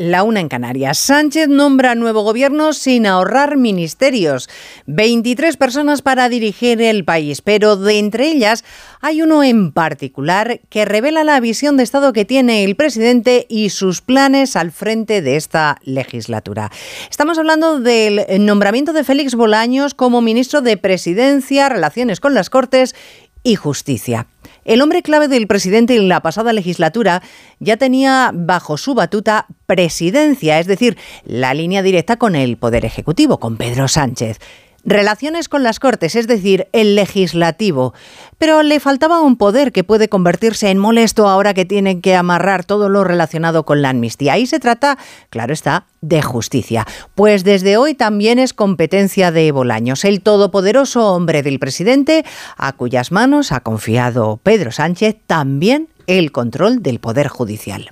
la una en Canarias. Sánchez nombra nuevo gobierno sin ahorrar ministerios. 23 personas para dirigir el país, pero de entre ellas hay uno en particular que revela la visión de Estado que tiene el presidente y sus planes al frente de esta legislatura. Estamos hablando del nombramiento de Félix Bolaños como ministro de Presidencia, Relaciones con las Cortes y Justicia. El hombre clave del presidente en la pasada legislatura ya tenía bajo su batuta presidencia, es decir, la línea directa con el Poder Ejecutivo, con Pedro Sánchez. Relaciones con las Cortes, es decir, el legislativo. Pero le faltaba un poder que puede convertirse en molesto ahora que tienen que amarrar todo lo relacionado con la amnistía. Ahí se trata, claro está, de justicia. Pues desde hoy también es competencia de Bolaños, el todopoderoso hombre del presidente, a cuyas manos ha confiado Pedro Sánchez también el control del Poder Judicial.